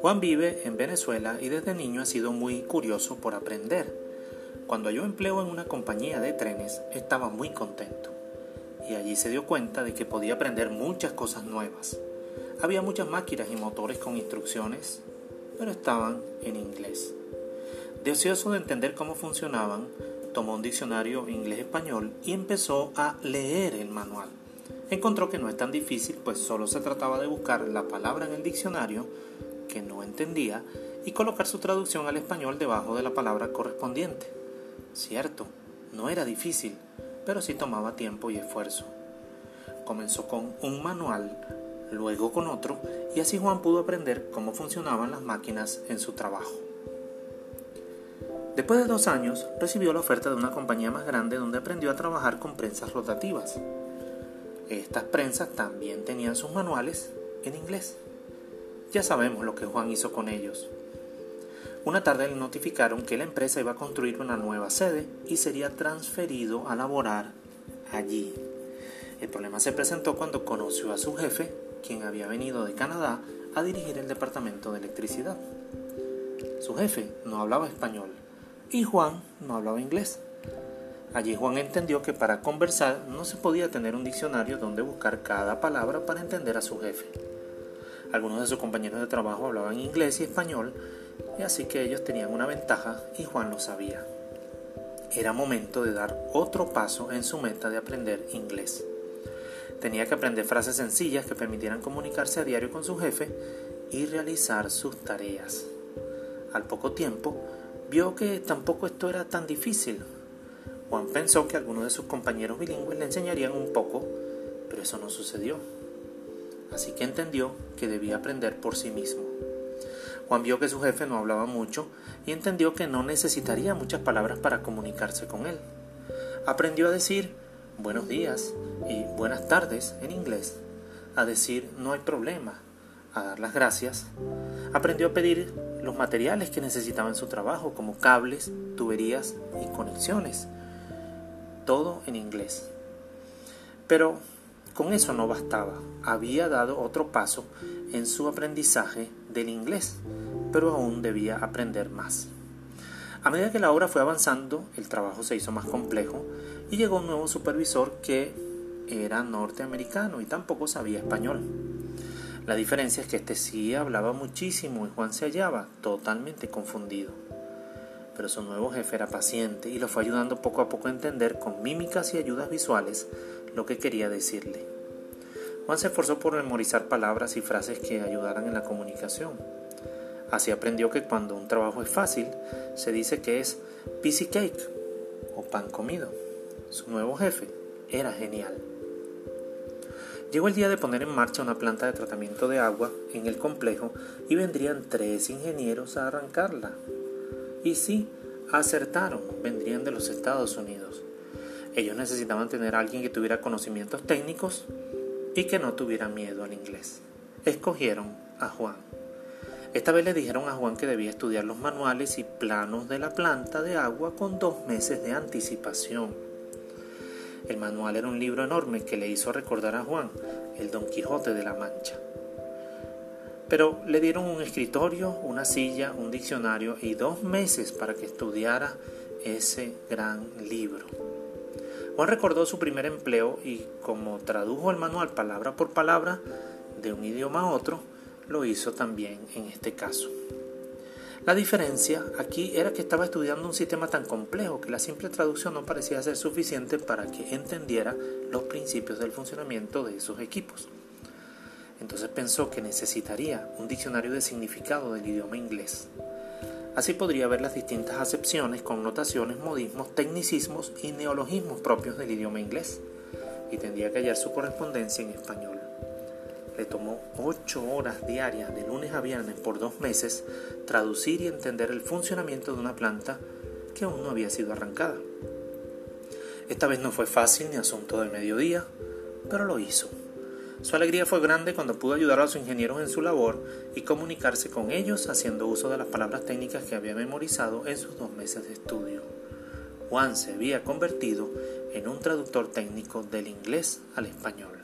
Juan vive en Venezuela y desde niño ha sido muy curioso por aprender. Cuando halló empleo en una compañía de trenes estaba muy contento y allí se dio cuenta de que podía aprender muchas cosas nuevas. Había muchas máquinas y motores con instrucciones, pero estaban en inglés. Deseoso de entender cómo funcionaban, tomó un diccionario inglés-español y empezó a leer el manual. Encontró que no es tan difícil, pues solo se trataba de buscar la palabra en el diccionario que no entendía y colocar su traducción al español debajo de la palabra correspondiente. Cierto, no era difícil, pero sí tomaba tiempo y esfuerzo. Comenzó con un manual, luego con otro, y así Juan pudo aprender cómo funcionaban las máquinas en su trabajo. Después de dos años, recibió la oferta de una compañía más grande donde aprendió a trabajar con prensas rotativas. Estas prensas también tenían sus manuales en inglés. Ya sabemos lo que Juan hizo con ellos. Una tarde le notificaron que la empresa iba a construir una nueva sede y sería transferido a laborar allí. El problema se presentó cuando conoció a su jefe, quien había venido de Canadá a dirigir el departamento de electricidad. Su jefe no hablaba español y Juan no hablaba inglés. Allí Juan entendió que para conversar no se podía tener un diccionario donde buscar cada palabra para entender a su jefe. Algunos de sus compañeros de trabajo hablaban inglés y español, y así que ellos tenían una ventaja y Juan lo sabía. Era momento de dar otro paso en su meta de aprender inglés. Tenía que aprender frases sencillas que permitieran comunicarse a diario con su jefe y realizar sus tareas. Al poco tiempo, vio que tampoco esto era tan difícil. Juan pensó que algunos de sus compañeros bilingües le enseñarían un poco, pero eso no sucedió así que entendió que debía aprender por sí mismo. Juan vio que su jefe no hablaba mucho y entendió que no necesitaría muchas palabras para comunicarse con él. Aprendió a decir buenos días y buenas tardes en inglés, a decir no hay problema, a dar las gracias. Aprendió a pedir los materiales que necesitaba en su trabajo, como cables, tuberías y conexiones. Todo en inglés. Pero con eso no bastaba, había dado otro paso en su aprendizaje del inglés, pero aún debía aprender más. A medida que la obra fue avanzando, el trabajo se hizo más complejo y llegó un nuevo supervisor que era norteamericano y tampoco sabía español. La diferencia es que este sí hablaba muchísimo y Juan se hallaba totalmente confundido. Pero su nuevo jefe era paciente y lo fue ayudando poco a poco a entender con mímicas y ayudas visuales lo que quería decirle. Juan se esforzó por memorizar palabras y frases que ayudaran en la comunicación. Así aprendió que cuando un trabajo es fácil, se dice que es piece cake o pan comido. Su nuevo jefe era genial. Llegó el día de poner en marcha una planta de tratamiento de agua en el complejo y vendrían tres ingenieros a arrancarla. Y sí, acertaron, vendrían de los Estados Unidos. Ellos necesitaban tener a alguien que tuviera conocimientos técnicos y que no tuviera miedo al inglés. Escogieron a Juan. Esta vez le dijeron a Juan que debía estudiar los manuales y planos de la planta de agua con dos meses de anticipación. El manual era un libro enorme que le hizo recordar a Juan el Don Quijote de la Mancha. Pero le dieron un escritorio, una silla, un diccionario y dos meses para que estudiara ese gran libro. Juan recordó su primer empleo y como tradujo el manual palabra por palabra de un idioma a otro, lo hizo también en este caso. La diferencia aquí era que estaba estudiando un sistema tan complejo que la simple traducción no parecía ser suficiente para que entendiera los principios del funcionamiento de esos equipos. Entonces pensó que necesitaría un diccionario de significado del idioma inglés. Así podría ver las distintas acepciones, connotaciones, modismos, tecnicismos y neologismos propios del idioma inglés, y tendría que hallar su correspondencia en español. Le tomó ocho horas diarias de lunes a viernes por dos meses traducir y entender el funcionamiento de una planta que aún no había sido arrancada. Esta vez no fue fácil ni asunto de mediodía, pero lo hizo. Su alegría fue grande cuando pudo ayudar a sus ingenieros en su labor y comunicarse con ellos haciendo uso de las palabras técnicas que había memorizado en sus dos meses de estudio. Juan se había convertido en un traductor técnico del inglés al español.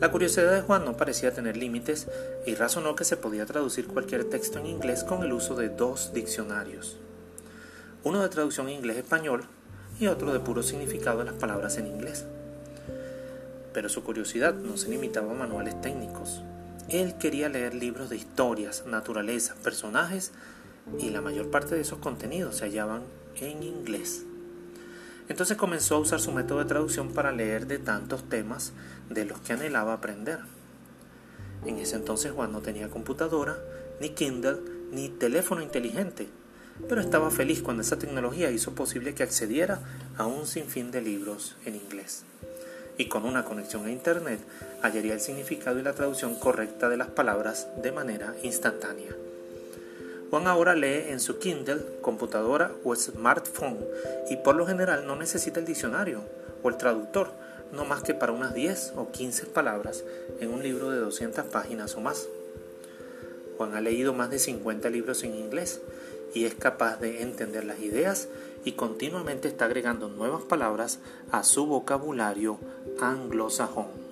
La curiosidad de Juan no parecía tener límites y razonó que se podía traducir cualquier texto en inglés con el uso de dos diccionarios, uno de traducción inglés-español y otro de puro significado de las palabras en inglés. Pero su curiosidad no se limitaba a manuales técnicos. Él quería leer libros de historias, naturaleza, personajes y la mayor parte de esos contenidos se hallaban en inglés. Entonces comenzó a usar su método de traducción para leer de tantos temas de los que anhelaba aprender. En ese entonces Juan no tenía computadora, ni Kindle, ni teléfono inteligente, pero estaba feliz cuando esa tecnología hizo posible que accediera a un sinfín de libros en inglés. Y con una conexión a Internet hallaría el significado y la traducción correcta de las palabras de manera instantánea. Juan ahora lee en su Kindle, computadora o smartphone y por lo general no necesita el diccionario o el traductor, no más que para unas 10 o 15 palabras en un libro de 200 páginas o más. Juan ha leído más de 50 libros en inglés y es capaz de entender las ideas y continuamente está agregando nuevas palabras a su vocabulario anglosajón.